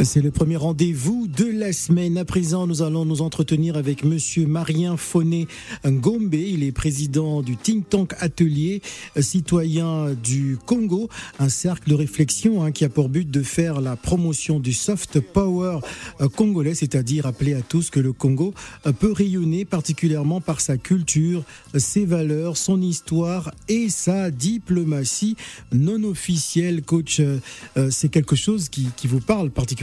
C'est le premier rendez-vous de la semaine. À présent, nous allons nous entretenir avec Monsieur Marien Foné Ngombe. Il est président du think tank Atelier citoyen du Congo, un cercle de réflexion hein, qui a pour but de faire la promotion du soft power euh, congolais, c'est-à-dire appeler à tous que le Congo euh, peut rayonner particulièrement par sa culture, ses valeurs, son histoire et sa diplomatie non officielle. Coach, euh, c'est quelque chose qui, qui vous parle particulièrement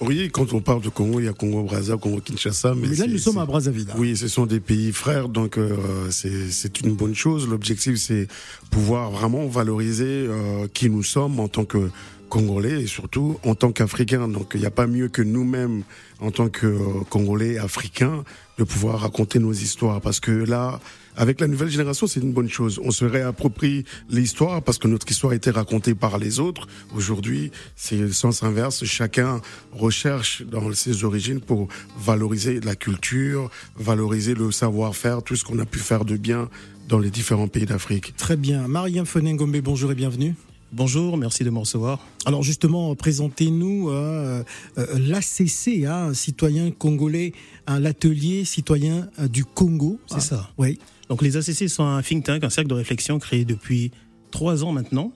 oui, quand on parle de Congo, il y a Congo Brazza, Congo Kinshasa. Mais, là, nous sommes à Brazzaville. Hein. Oui, ce sont des pays frères, donc euh, c'est une bonne chose. L'objectif, c'est pouvoir vraiment valoriser euh, qui nous sommes en tant que Congolais et surtout en tant qu'Africains. Donc il n'y a pas mieux que nous-mêmes, en tant que euh, Congolais, Africains, de pouvoir raconter nos histoires. Parce que là, avec la nouvelle génération, c'est une bonne chose. On se réapproprie l'histoire parce que notre histoire a été racontée par les autres. Aujourd'hui, c'est le sens inverse. Chacun recherche dans ses origines pour valoriser la culture, valoriser le savoir-faire, tout ce qu'on a pu faire de bien dans les différents pays d'Afrique. Très bien. Mariam Fonengombe, bonjour et bienvenue. Bonjour, merci de me recevoir. Alors justement, présentez-nous euh, euh, l'ACC, hein, citoyen congolais, l'atelier citoyen euh, du Congo. C'est ça. Oui. Donc les ACC sont un think tank, un cercle de réflexion créé depuis trois ans maintenant.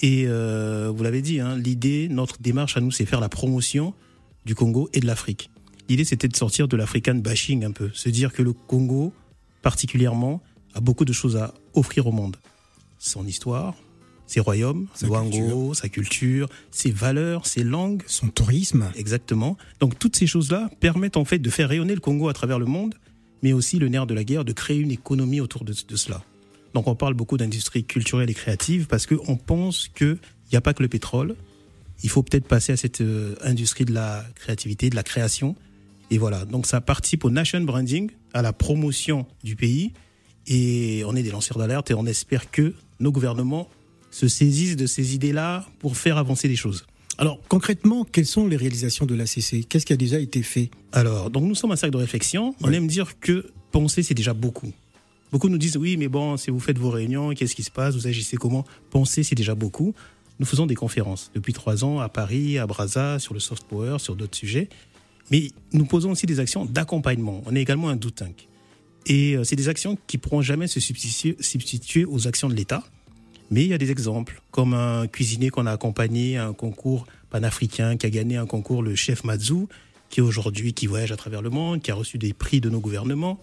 Et euh, vous l'avez dit, hein, l'idée, notre démarche à nous, c'est faire la promotion du Congo et de l'Afrique. L'idée, c'était de sortir de l'African bashing un peu, se dire que le Congo, particulièrement, a beaucoup de choses à offrir au monde. Son histoire, ses royaumes, sa culture. sa culture, ses valeurs, ses langues. Son tourisme. Exactement. Donc toutes ces choses-là permettent en fait de faire rayonner le Congo à travers le monde mais aussi le nerf de la guerre, de créer une économie autour de, cela. Donc on parle beaucoup d'industrie culturelle et créative parce qu'on pense qu'il n'y a pas que le pétrole. Il faut peut-être passer à cette euh, industrie de la créativité, de la création. Et voilà, donc ça participe au nation branding, à la promotion du pays. Et on est des lanceurs d'alerte et on espère que nos gouvernements se saisissent de ces idées-là pour faire avancer les choses. Alors concrètement, quelles sont les réalisations de l'ACC Qu'est-ce qui a déjà été fait? Alors, donc nous sommes un cercle de réflexion. On aime dire que penser, c'est déjà beaucoup. Beaucoup nous disent oui, mais bon, si vous faites vos réunions, qu'est-ce qui se passe? Vous agissez comment? Penser, c'est déjà beaucoup. Nous faisons des conférences depuis trois ans à Paris, à Brazza, sur le soft power, sur d'autres sujets. Mais nous posons aussi des actions d'accompagnement. On est également un do tank. Et euh, c'est des actions qui pourront jamais se substituer aux actions de l'État. Mais il y a des exemples, comme un cuisinier qu'on a accompagné à un concours panafricain, qui a gagné un concours, le chef Mazou, qui aujourd'hui qui voyage à travers le monde, qui a reçu des prix de nos gouvernements.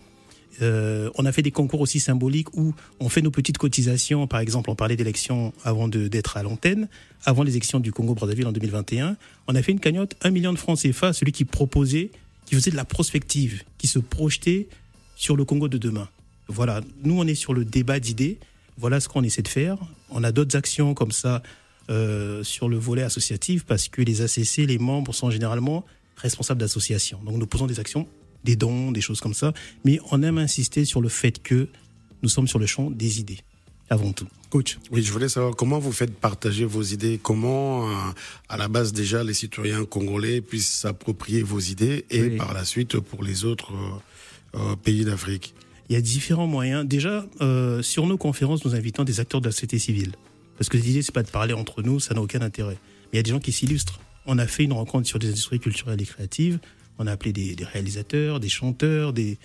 Euh, on a fait des concours aussi symboliques où on fait nos petites cotisations. Par exemple, on parlait d'élections avant d'être à l'antenne, avant les élections du Congo-Brazzaville en 2021. On a fait une cagnotte 1 million de francs CFA, celui qui proposait, qui faisait de la prospective, qui se projetait sur le Congo de demain. Voilà, nous on est sur le débat d'idées voilà ce qu'on essaie de faire. On a d'autres actions comme ça euh, sur le volet associatif parce que les ACC, les membres sont généralement responsables d'associations. Donc nous posons des actions, des dons, des choses comme ça. Mais on aime insister sur le fait que nous sommes sur le champ des idées avant tout. Coach. Oui, je voulais savoir comment vous faites partager vos idées, comment euh, à la base déjà les citoyens congolais puissent s'approprier vos idées et par la suite pour les autres euh, pays d'Afrique? Il y a différents moyens. Déjà, euh, sur nos conférences, nous invitons des acteurs de la société civile. Parce que l'idée, c'est pas de parler entre nous, ça n'a aucun intérêt. Mais il y a des gens qui s'illustrent. On a fait une rencontre sur des industries culturelles et créatives. On a appelé des, réalisateurs, des chanteurs, des,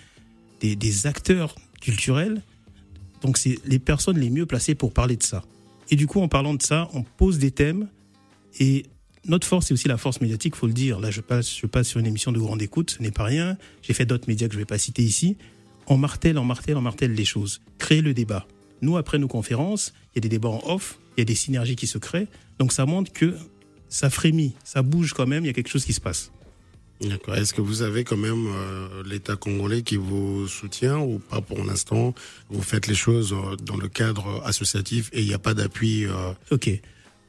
des, des acteurs culturels. Donc, c'est les personnes les mieux placées pour parler de ça. Et du coup, en parlant de ça, on pose des thèmes. Et notre force, c'est aussi la force médiatique, faut le dire. Là, je passe, je passe sur une émission de grande écoute, ce n'est pas rien. J'ai fait d'autres médias que je ne vais pas citer ici on martèle, on martèle, on martèle les choses. Créer le débat. Nous, après nos conférences, il y a des débats en off, il y a des synergies qui se créent. Donc ça montre que ça frémit, ça bouge quand même, il y a quelque chose qui se passe. D'accord. Est-ce que vous avez quand même euh, l'État congolais qui vous soutient ou pas pour l'instant? Vous faites les choses euh, dans le cadre associatif et il n'y a pas d'appui euh,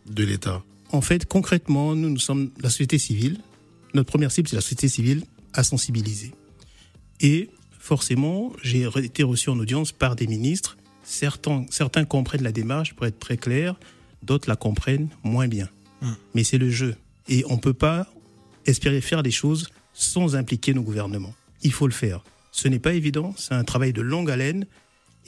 de l'État? En fait, concrètement, nous, nous sommes la société civile. Notre première cible, c'est la société civile à sensibiliser. Et forcément, j'ai été reçu en audience par des ministres. Certains, certains comprennent la démarche, pour être très clair, d'autres la comprennent moins bien. Hum. Mais c'est le jeu. Et on ne peut pas espérer faire des choses sans impliquer nos gouvernements. Il faut le faire. Ce n'est pas évident, c'est un travail de longue haleine.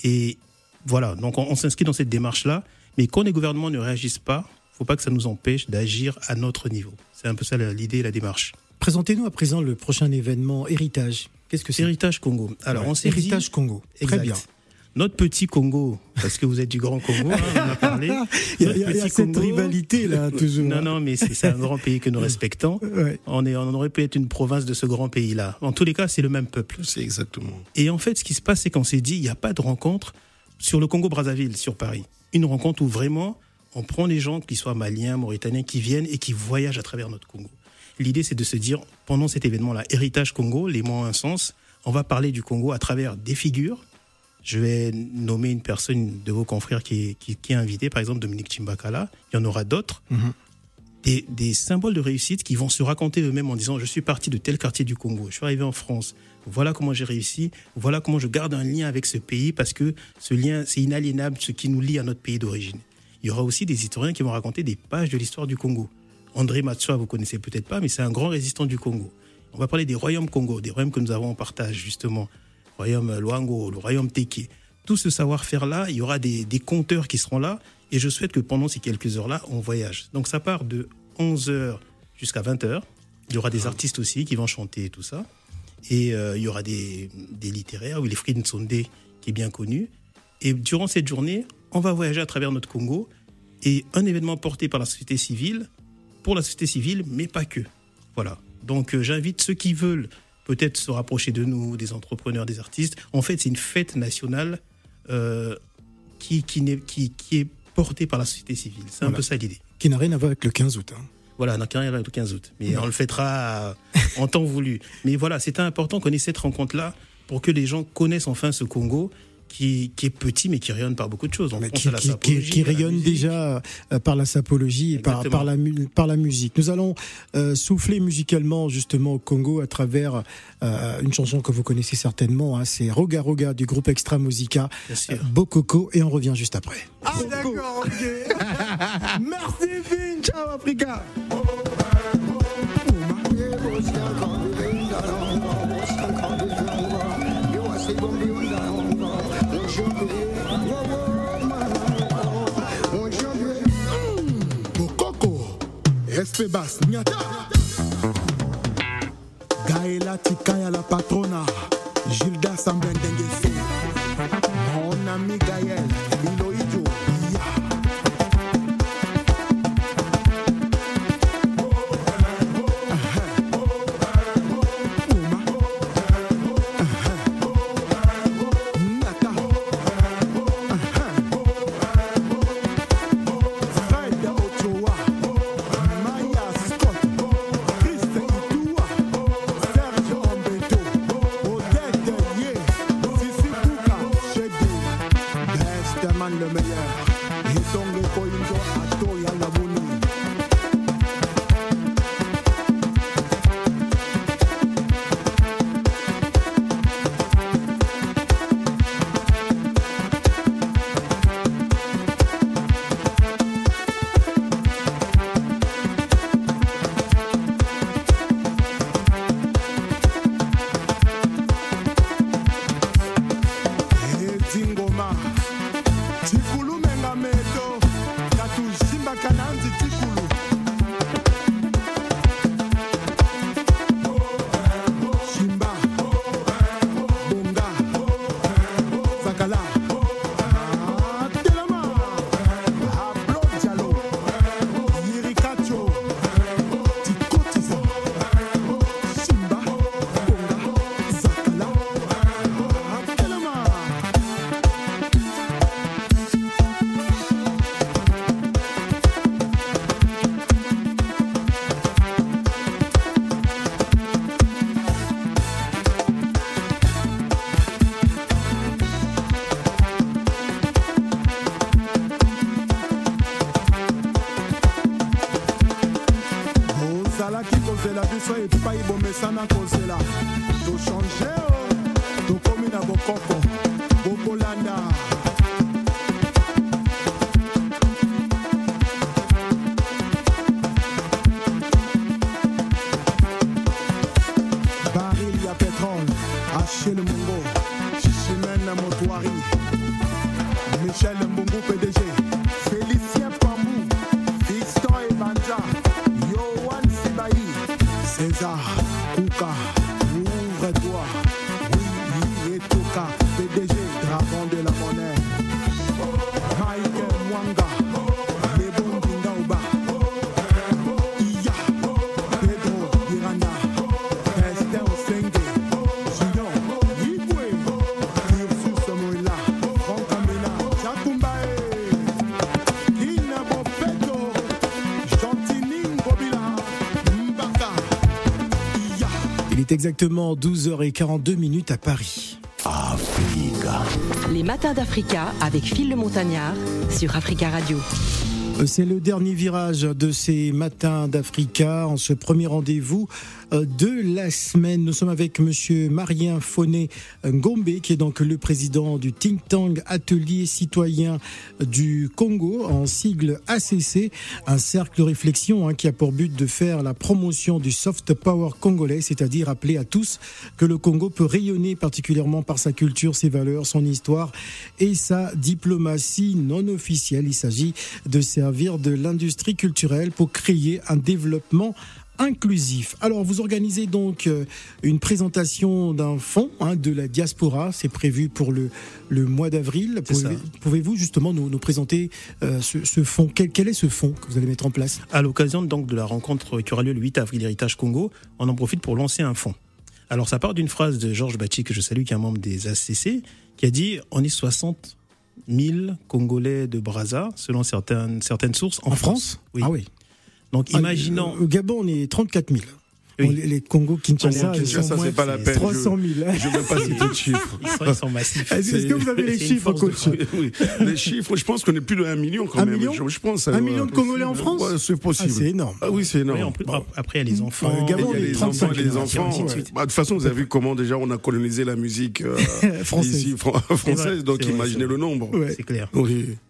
Et voilà, donc on, s'inscrit dans cette démarche-là. Mais quand les gouvernements ne réagissent pas, faut pas que ça nous empêche d'agir à notre niveau. C'est un peu ça l'idée, la démarche. Présentez-nous à présent le prochain événement Héritage. Qu'est-ce que c'est Héritage Congo. Alors, on s'est Héritage dit- Congo. Très bien. Notre petit Congo, parce que vous êtes du grand Congo, hein, on en a parlé. Il y a, y a- a cette rivalité là toujours. Non, non, mais c'est un grand pays que nous respectons. Ouais. On, est, on aurait pu être une province de ce grand pays-là. En tous les cas, c'est le même peuple. C'est exactement. Et en fait, ce qui se passe, c'est qu'on s'est dit, il n'y a pas de rencontre sur le Congo-Brazzaville, sur Paris. Une rencontre où vraiment, on prend les gens, qu'ils soient maliens, mauritaniens, qui viennent et qui voyagent à travers notre Congo. L'idée, c'est de se dire, pendant cet événement-là, Héritage Congo, les mots ont un sens, on va parler du Congo à travers des figures. Je vais nommer une personne de vos confrères qui est, qui, qui est invitée, par exemple Dominique Chimbakala. Il y en aura d'autres. Mhm. Des, des symboles de réussite qui vont se raconter eux-mêmes en disant Je suis parti de tel quartier du Congo, je suis arrivé en France, voilà comment j'ai réussi, voilà comment je garde un lien avec ce pays parce que ce lien, c'est inaliénable, ce qui nous lie à notre pays d'origine. Il y aura aussi des historiens qui vont raconter des pages de l'histoire du Congo. André Matsua, vous connaissez peut-être pas, mais c'est un grand résistant du Congo. On va parler des royaumes Congo, des royaumes que nous avons en partage, justement. Le royaume Luango, le royaume Teke. Tout ce savoir-faire-là, il y aura des, des conteurs qui seront là. Et je souhaite que pendant ces quelques heures-là, on voyage. Donc ça part de 11h jusqu'à 20h. Il y aura des artistes aussi qui vont chanter et tout ça. Et euh, il y aura des, des littéraires, Wilfried Nsonde, qui est bien connu. Et durant cette journée, on va voyager à travers notre Congo. Et un événement porté par la société civile, pour la société civile, mais pas que. Voilà. Donc euh, j'invite ceux qui veulent peut-être se rapprocher de nous, des entrepreneurs, des artistes. En fait, c'est une fête nationale euh, qui, qui, qui, qui est portée par la société civile. C'est un peu ça l'idée. Qui n'a rien à voir avec le 15 août. hein. Voilà, notre carrière est le 15 août. Mais on le fêtera en temps voulu. Mais voilà, c'était important qu'on ait cette rencontre-là pour que les gens connaissent enfin ce Congo qui, qui est petit mais qui rayonne par beaucoup de choses. On qui, à la qui- qui- sapologie, qui à la rayonne déjà euh, par la sapologie et par, la, mu- par la musique. Nous allons euh, souffler musicalement justement au Congo à travers euh, une chanson que vous connaissez certainement, hein, c'est Roga Roga du groupe Extra Musica, euh, Bokoko, et on revient juste après. Ah d'accord, ok. Merci Vin, ciao Africa. Bokoko, SP Bass, Nyata. Gaëla Tikaya la patrona, Gilda Sambendengese. Mon ami Gaël, est exactement 12h42 minutes à Paris. Africa. Les matins d'Africa avec Phil le Montagnard sur Africa Radio. C'est le dernier virage de ces matins d'Africa en ce premier rendez-vous euh, de la semaine. Nous sommes avec monsieur Marien Foné Ngombe, qui est donc le président du think tank Atelier citoyen du Congo, en sigle ACC, un cercle de réflexion hein, qui a pour but de faire la promotion du soft power congolais, c'est-à-dire rappeler à tous que le Congo peut rayonner particulièrement par sa culture, ses valeurs, son histoire et sa diplomatie non officielle. Il s'agit de servir de l'industrie culturelle pour créer un développement inclusif. Alors, vous organisez donc euh, une présentation d'un fonds hein, de la diaspora. C'est prévu pour le, le mois d'avril. Pouvez-vous justement nous, nous présenter euh, ce, ce, fonds? Quel, quel, est ce fonds que vous allez mettre en place? À l'occasion donc de la rencontre qui aura lieu le 8 avril Héritage Congo, on en profite pour lancer un fonds. Alors, ça part d'une phrase de Georges Bachi, que je salue, qui est un membre des ACC, qui a dit On est 60 1000 Congolais de Brazza, selon certaines, certaines sources. En, France, Oui. Ah oui. Donc imaginons. au Gabon, on est 34 000. Oui. Les Congo Kinshasa, Kinshasa c'est pas la peine. 300 000. Je ne veux pas citer de chiffres. Ils sont, ils sont massifs. Est-ce que vous avez les chiffres, coach oui. Les chiffres, je pense qu'on est plus de 1 million quand un même. Million je, je pense, un million de Congolais en France ouais, C'est possible. Ah, c'est énorme. Ah, oui, c'est énorme. Oui, bon. Après, il y a les enfants. Euh, Gabon, il y a les enfants, les enfants. Ouais. Bah, de toute façon, vous avez vu comment déjà on a colonisé la musique euh, française. Ici, fran française. Donc vrai, imaginez le nombre. C'est clair.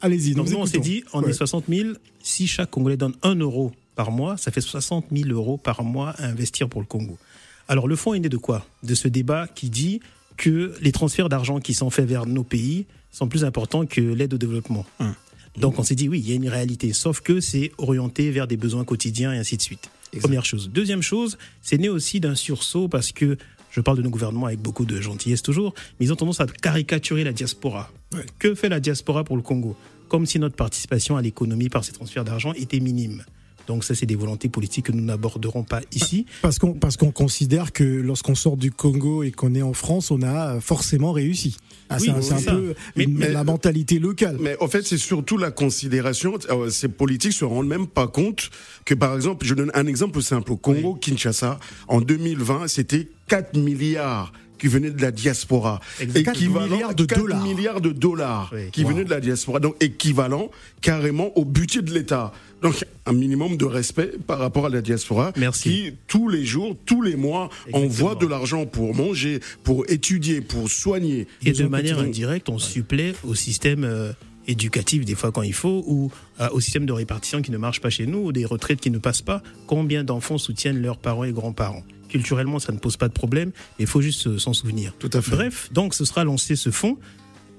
Allez-y. Donc nous, on s'est dit, on est 60 000. Si chaque Congolais donne 1 euro par mois, ça fait 60 000 euros par mois à investir pour le Congo. Alors le fonds est né de quoi? De ce débat qui dit que les transferts d'argent qui sont faits vers nos pays sont plus importants que l'aide au développement. Hum. Donc on s'est dit oui, il y a une réalité, sauf que c'est orienté vers des besoins quotidiens et ainsi de suite. Exact. Première chose. Deuxième chose, c'est né aussi d'un sursaut parce que je parle de nos gouvernements avec beaucoup de gentillesse toujours, mais ils ont tendance à caricaturer la diaspora. Ouais. Que fait la diaspora pour le Congo? Comme si notre participation à l'économie par ces transferts d'argent était minime. Donc ça, c'est des volontés politiques que nous n'aborderons pas ici. Parce qu'on parce qu'on considère que lorsqu'on sort du Congo et qu'on est en France, on a forcément réussi. Ah, oui, c'est un, peu mais, une, mais, la mentalité locale. Mais en fait, c'est surtout la considération. Euh, ces politiques se rendent même pas compte que, par exemple, je donne un exemple simple. Au Congo, oui. Kinshasa, en 2020, c'était 4 milliards qui venaient de la diaspora. Équivalent milliards de 4 dollars. milliards de dollars Oui. qui Wow. venaient de la diaspora. Donc équivalent carrément au budget de l'État. Donc un minimum de respect par rapport à la diaspora Merci. qui tous les jours, tous les mois Exactement. envoie de l'argent pour manger, pour étudier, pour soigner. Et de manière indirecte, on supplée au système euh, éducatif des fois quand il faut, ou euh, au système de répartition qui ne marche pas chez nous, ou des retraites qui ne passent pas. Combien d'enfants soutiennent leurs parents et grands-parents? Culturellement, ça ne pose pas de problème, mais il faut juste euh, s'en souvenir. Tout à fait. Bref, donc ce sera lancé ce fonds.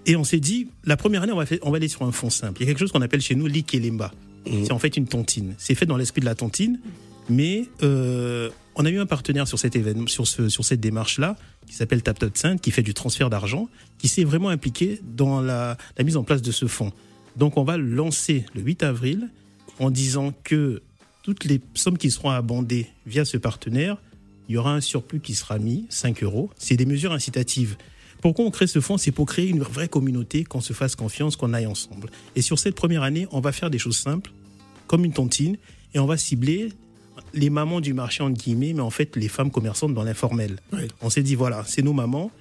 Et on s'est dit, la première année, on va, faire- on va aller sur un fonds simple. Il y a quelque chose qu'on appelle chez nous l'ikelemba. Mhm. C'est en fait une tontine. C'est fait dans l'esprit de la tontine, mais euh, on a eu un partenaire sur cet événement, sur, ce, sur cette démarche-là, qui s'appelle Tap Tap Sainte, qui fait du transfert d'argent, qui s'est vraiment impliqué dans la, la mise en place de ce fonds. Donc on va le lancer le 8 avril en disant que toutes les sommes qui seront abondées via ce partenaire, il y aura un surplus qui sera mis, 5 euros. C'est des mesures incitatives. Pourquoi on crée ce fonds? C'est pour créer une vraie communauté, qu'on se fasse confiance, qu'on aille ensemble. Et sur cette première année, on va faire des choses simples, comme une tontine, et on va cibler les mamans du marché, entre guillemets, mais en fait les femmes commerçantes dans l'informel. Oui. On s'est dit, voilà, c'est nos mamans.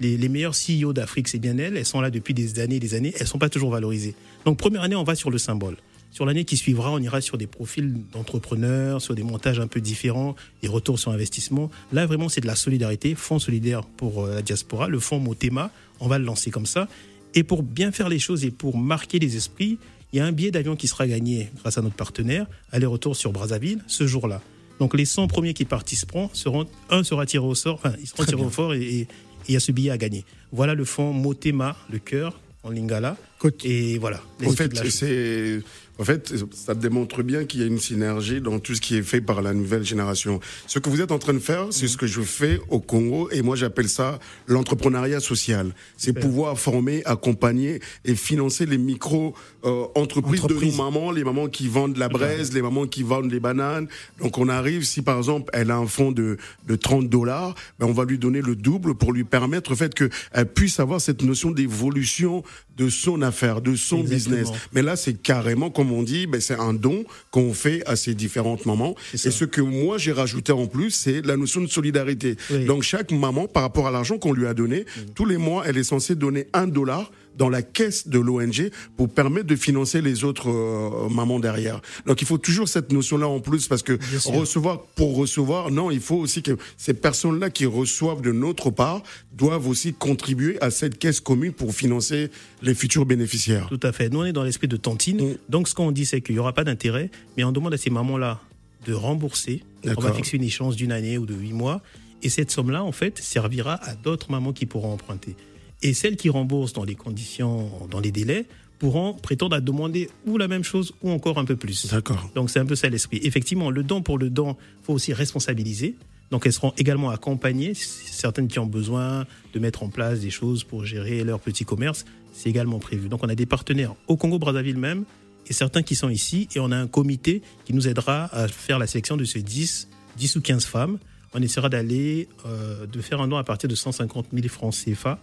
Les, les meilleures CEO d'Afrique, c'est bien elles. Elles sont là depuis des années et des années. Elles sont pas toujours valorisées. Donc, première année, on va sur le symbole. Sur l'année qui suivra, on ira sur des profils d'entrepreneurs, sur des montages un peu différents, des retours sur investissement. Là, vraiment, c'est de la solidarité, fonds solidaire pour euh, la diaspora. Le fonds Motema, on va le lancer comme ça. Et pour bien faire les choses et pour marquer les esprits, il y a un billet d'avion qui sera gagné grâce à notre partenaire, aller-retour sur Brazzaville, ce jour-là. Donc les 100 premiers qui participeront seront, un sera tiré au sort, enfin, ils seront Très tirés bien. au fort et il y a ce billet à gagner. Voilà le fonds Motema, le cœur, en lingala. Côte- Et voilà. En fait, c'est, en fait, ça démontre bien qu'il y a une synergie dans tout ce qui est fait par la nouvelle génération. Ce que vous êtes en train de faire, c'est ce que je fais au Congo, et moi j'appelle ça l'entrepreneuriat social. C'est pouvoir former, accompagner et financer les micro euh, entreprises de nos mamans, les mamans qui vendent la braise, les mamans qui vendent les bananes. Donc on arrive, si par exemple elle a un fonds de, de 30 dollars, ben on va lui donner le double pour lui permettre, en fait, qu'elle puisse avoir cette notion d'évolution de son affaire, de son Exactement. business. Mais là, c'est carrément, comme on dit, ben, c'est un don qu'on fait à ces différentes mamans. Et ce que moi j'ai rajouté en plus, c'est la notion de solidarité. Oui. Donc chaque maman, par rapport à l'argent qu'on lui a donné, tous les mois, elle est censée donner un dollar dans la caisse de l'ONG pour permettre de financer les autres euh, mamans derrière. Donc il faut toujours cette notion-là en plus parce que recevoir pour recevoir, non, il faut aussi que ces personnes-là qui reçoivent de notre part doivent aussi contribuer à cette caisse commune pour financer les futurs bénéficiaires. Tout à fait. Nous, on est dans l'esprit de tontine. Mm. Donc, ce qu'on dit, c'est qu'il n'y aura pas d'intérêt, mais on demande à ces mamans-là de rembourser. On va fixer une échéance d'une année ou de huit mois. Et cette somme-là, en fait, servira à d'autres mamans qui pourront emprunter. Et celles qui remboursent dans les conditions, dans les délais, pourront prétendre à demander ou la même chose ou encore un peu plus. D'accord. Donc c'est un peu ça l'esprit. Effectivement, le don pour le don, faut aussi responsabiliser. Donc elles seront également accompagnées, certaines qui ont besoin de mettre en place des choses pour gérer leur petit commerce, c'est également prévu. Donc on a des partenaires au Congo Brazzaville même et certains qui sont ici et on a un comité qui nous aidera à faire la sélection de ces 10, 10 ou 15 femmes. On essaiera d'aller euh, de faire un don à partir de 150 000 francs CFA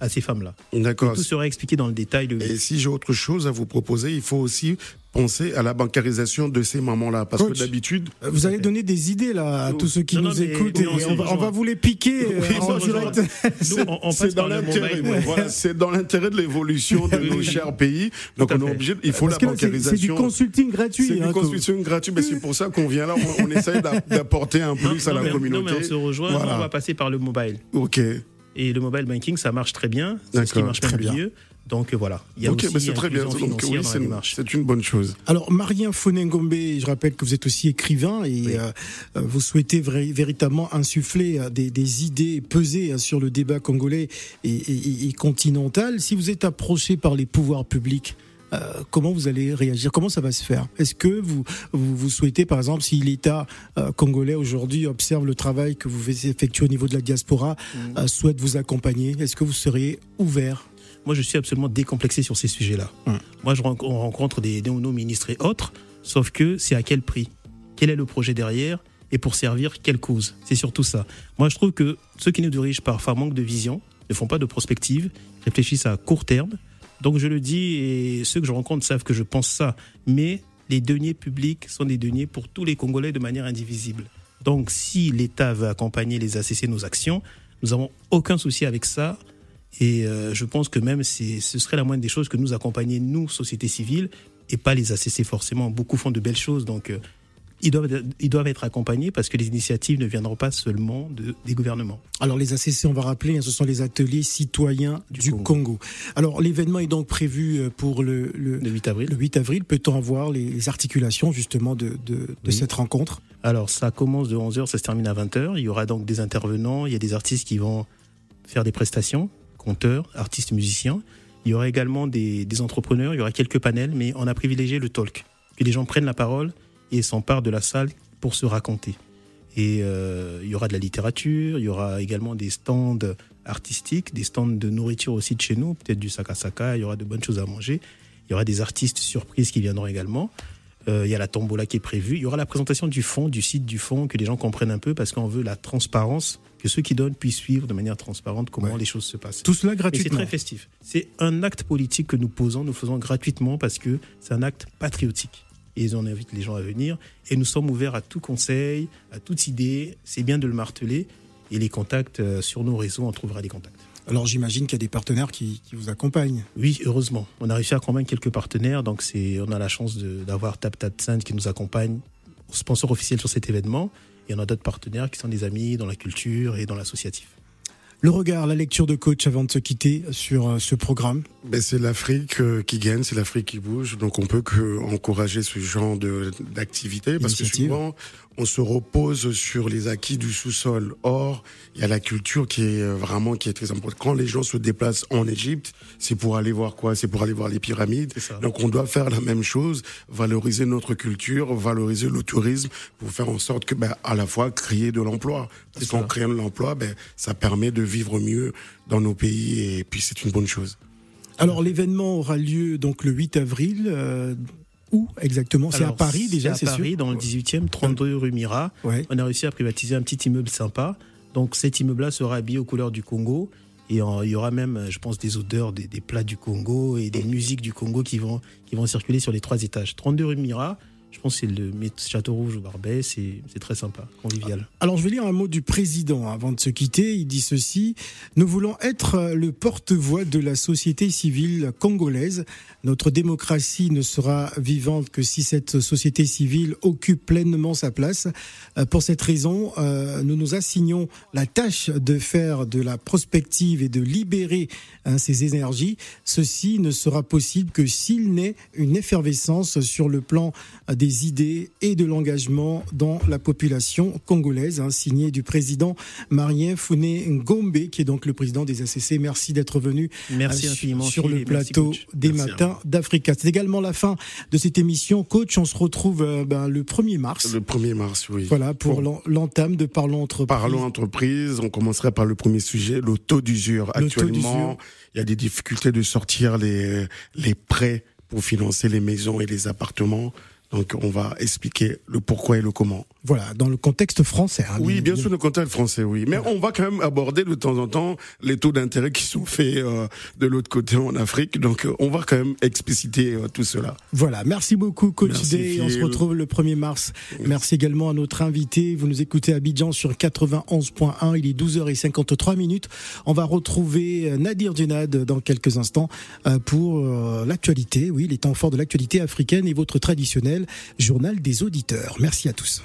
à ces femmes-là. D'accord. Tout sera expliqué dans le détail. Le... Et si j'ai autre chose à vous proposer, il faut aussi penser à la bancarisation de ces mamans-là. Parce Coach. que d'habitude, Vous allez donner des idées là à Non, tous ceux qui non, nous non, écoutent mais et on va, rejoint. on va vous les piquer euh, Oui, en on se direct. C'est dans l'intérêt. mobile. Voilà, c'est dans l'intérêt de l'évolution de nos chers pays. Donc on est obligé. Il faut Parce la que c'est- du bancarisation. consulting gratuit. C'est hein, une que- constitution gratuite, mais c'est pour ça qu'on vient là. On, on essaye d'a- d'apporter un plus à la communauté. Non, mais on se rejoint, on va passer par le mobile. Ok. Et le mobile banking, ça marche très bien. C'est ce qui marche très même bien. le mieux. Donc euh, voilà, il y a Ok, aussi mais c'est très bien. Donc financière oui, dans la c'est une bonne chose. Alors, Marien Fonengombe, je rappelle que vous êtes aussi écrivain et Oui. euh, euh, vous souhaitez véritablement insuffler euh, des, des idées pesées euh, sur le débat congolais et, et- et continental. Si vous êtes approché par les pouvoirs publics, euh, comment vous allez réagir? Comment ça va se faire? Est-ce que vous, vous, vous souhaitez, par exemple, si l'État euh, congolais aujourd'hui observe le travail que vous effectuez au niveau de la diaspora, Mm. euh, souhaite vous accompagner Est-ce que vous seriez ouvert? Moi, je suis absolument décomplexé sur ces sujets-là. Hum. Moi, je rencontre, on rencontre des, des nos ministres et autres, sauf que c'est à quel prix? Quel est le projet derrière? Et pour servir quelle cause? C'est surtout ça. Moi, je trouve que ceux qui nous dirigent parfois manquent de vision, ne font pas de prospective, réfléchissent à court terme. Donc, je le dis, et ceux que je rencontre savent que je pense ça. Mais les deniers publics sont des deniers pour tous les Congolais de manière indivisible. Donc, si l'État veut accompagner les ACC, nos actions, nous n'avons aucun souci avec ça. Et euh, je pense que même ce serait la moindre des choses que nous accompagner, nous, société civile, et pas les ACC forcément. Beaucoup font de belles choses, donc euh, ils, doivent, ils doivent être accompagnés parce que les initiatives ne viendront pas seulement de, des gouvernements. Alors les ACC, on va rappeler, hein, ce sont les ateliers citoyens du, Du Congo. Congo. Alors l'événement est donc prévu euh, pour le, le, Le 8 avril. le 8 avril. Peut-on avoir les, les articulations justement de, de, de Oui. cette rencontre? Alors, ça commence de 11h, ça se termine à 20h. Il y aura donc des intervenants, il y a des artistes qui vont faire des prestations, conteurs, artistes, musiciens. Il y aura également des, des entrepreneurs, il y aura quelques panels, mais on a privilégié le talk. Que les gens prennent la parole et s'emparent de la salle pour se raconter. Et euh, il y aura de la littérature, il y aura également des stands artistiques, des stands de nourriture aussi de chez nous, peut-être du sakasaka, il y aura de bonnes choses à manger. Il y aura des artistes surprises qui viendront également. Euh, il y a la tombola qui est prévue. Il y aura la présentation du fond, du site du fond, que les gens comprennent un peu parce qu'on veut la transparence, que ceux qui donnent puissent suivre de manière transparente comment Ouais. les choses se passent. Tout cela Et c'est gratuitement. très festif. C'est un acte politique que nous posons, nous faisons gratuitement parce que c'est un acte patriotique. Et on invite les gens à venir. Et nous sommes ouverts à tout conseil, à toute idée. C'est bien de le marteler. Et les contacts euh, sur nos réseaux, on trouvera des contacts. Alors j'imagine qu'il y a des partenaires qui, qui vous accompagnent. Oui, heureusement. On a réussi à convaincre quelques partenaires. Donc, c'est, on a la chance d'avoir Tap Tap Saint qui nous accompagne, sponsor officiel sur cet événement. Et on a d'autres partenaires qui sont des amis dans la culture et dans l'associatif. Le regard, la lecture de coach avant de se quitter sur euh, ce programme. Ben, c'est l'Afrique euh, qui gagne, c'est l'Afrique qui bouge. Donc on peut que encourager ce genre d'activité parce que souvent on se repose sur les acquis du sous-sol. Or, il y a la culture qui est euh, vraiment qui est très importante. Quand les gens se déplacent en Égypte, c'est pour aller voir quoi? C'est pour aller voir les pyramides. Donc on doit faire la même chose, valoriser notre culture, valoriser le tourisme pour faire en sorte que ben, à la fois créer de l'emploi. Parce qu'en créant de l'emploi, ben, ça permet de vivre mieux dans nos pays et puis c'est une bonne chose. Alors l'événement aura lieu donc le 8 avril. euh, où exactement? C'est à Paris déjà, C'est c'est à Paris, sûr dans le 18e, 32 rue Mira. Ouais. On a réussi à privatiser un petit immeuble sympa. Donc cet immeuble-là sera habillé aux couleurs du Congo. Et il y aura même, je pense, des odeurs des, des, plats du Congo et des musiques du Congo qui vont, qui vont circuler sur les trois étages. 32 rue Mira, je pense que c'est le Château Rouge au Barbet, c'est très sympa, convivial. Alors je vais lire un mot du président avant de se quitter. Il dit ceci Nous voulons être le porte-voix de la société civile congolaise. Notre démocratie ne sera vivante que si cette société civile occupe pleinement sa place. Euh, pour cette raison, euh, nous nous assignons la tâche de faire de la prospective et de libérer hein, ces énergies. Ceci ne sera possible que s'il naît une effervescence sur le plan des idées et de l'engagement dans la population congolaise, hein, signé du président Marien Founé Ngombe, qui est donc le président des ACC. Merci d'être venu Merci euh, sur le plateau des matins d'Africa. C'est également la fin de cette émission. Coach, on se retrouve euh, ben, le 1er mars. Le 1er mars, oui. Voilà, pour, l'entame de Parlons Entreprise. Parlons Entreprise, on commencerait par le premier sujet, le taux d'usure. Actuellement, il y a des difficultés de sortir les, les prêts pour financer les maisons et les appartements. Donc on va expliquer le pourquoi et le comment. Voilà, dans le contexte français. Hein, oui, bien, sûr, le contexte français, oui. Mais on va quand même aborder de temps en temps les taux d'intérêt qui sont faits euh, de l'autre côté en Afrique. Donc euh, on va quand même expliciter euh, tout cela. Voilà, merci beaucoup, Coach Day. On se retrouve le 1er mars. Merci. également à notre invité. Vous nous écoutez à Abidjan sur 91.1. Il est 12h53 minutes. On va retrouver Nadir Djenad dans quelques instants pour l'actualité. Oui, les temps forts de l'actualité africaine et votre traditionnel journal des auditeurs. Merci à tous.